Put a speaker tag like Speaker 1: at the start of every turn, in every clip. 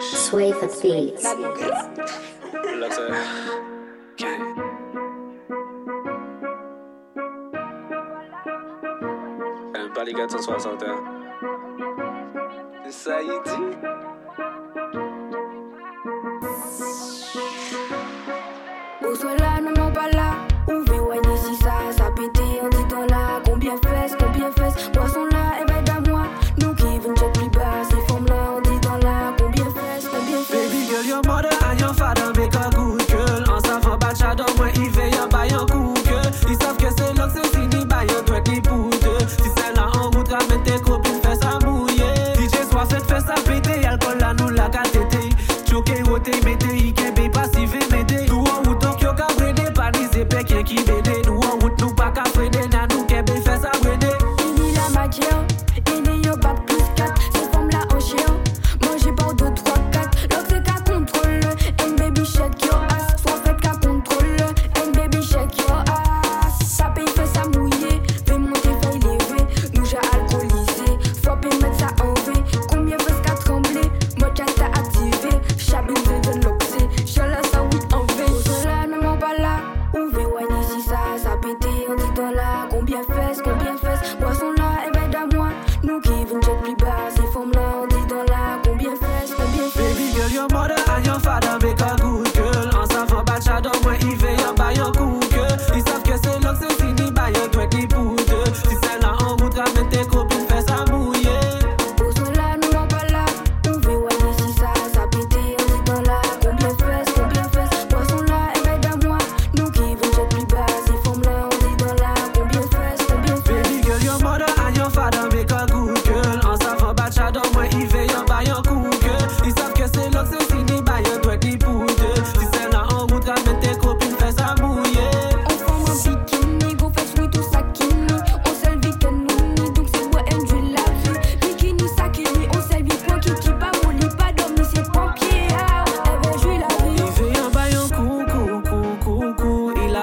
Speaker 1: Sway for beats.
Speaker 2: Everybody got some sauce out there. How. mother and your father make a good girl. On s'en va batch moi, il un bail. Ils savent que c'est l'oxy, c'est ni bail toi qui poudre. Si celle-là en route, ramène tes copines, fais ça mouiller. DJ soit fait, fais ça péter, alcool là, nous la catété. Choqué, ôté, mété, il qu'est pas si vite, mété. Tout en route, donc yo, cabrédé, pas qui est
Speaker 3: yo quito la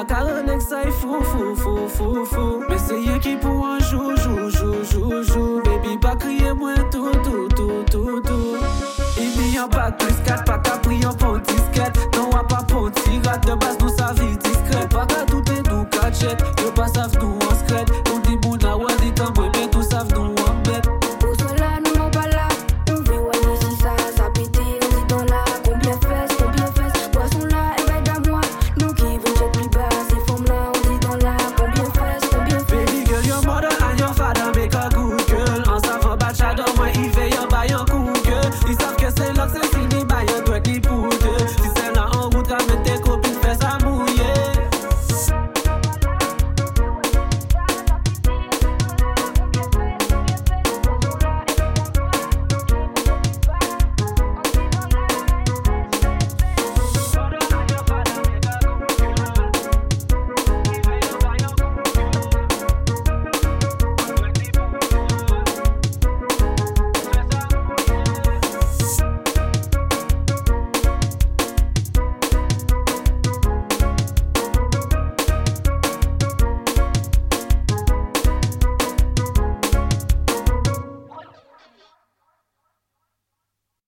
Speaker 2: La caronne ça fou, fou, fou, fou, fou. Mais c'est yé qui pour un jour, jour, jour, jour, jour. Baby, pas crier moins tout, tout, tout, tout, tout. Il n'y a pas plus 4, pas qu'à prier en pont disquette. Non, à pas pont tirade de base, nous sa vie discrète. Pas qu'à tout est nous cachette. Yo pas savent nous en secrète. Donc dis bon, n'a dit tant, mais tout savent nous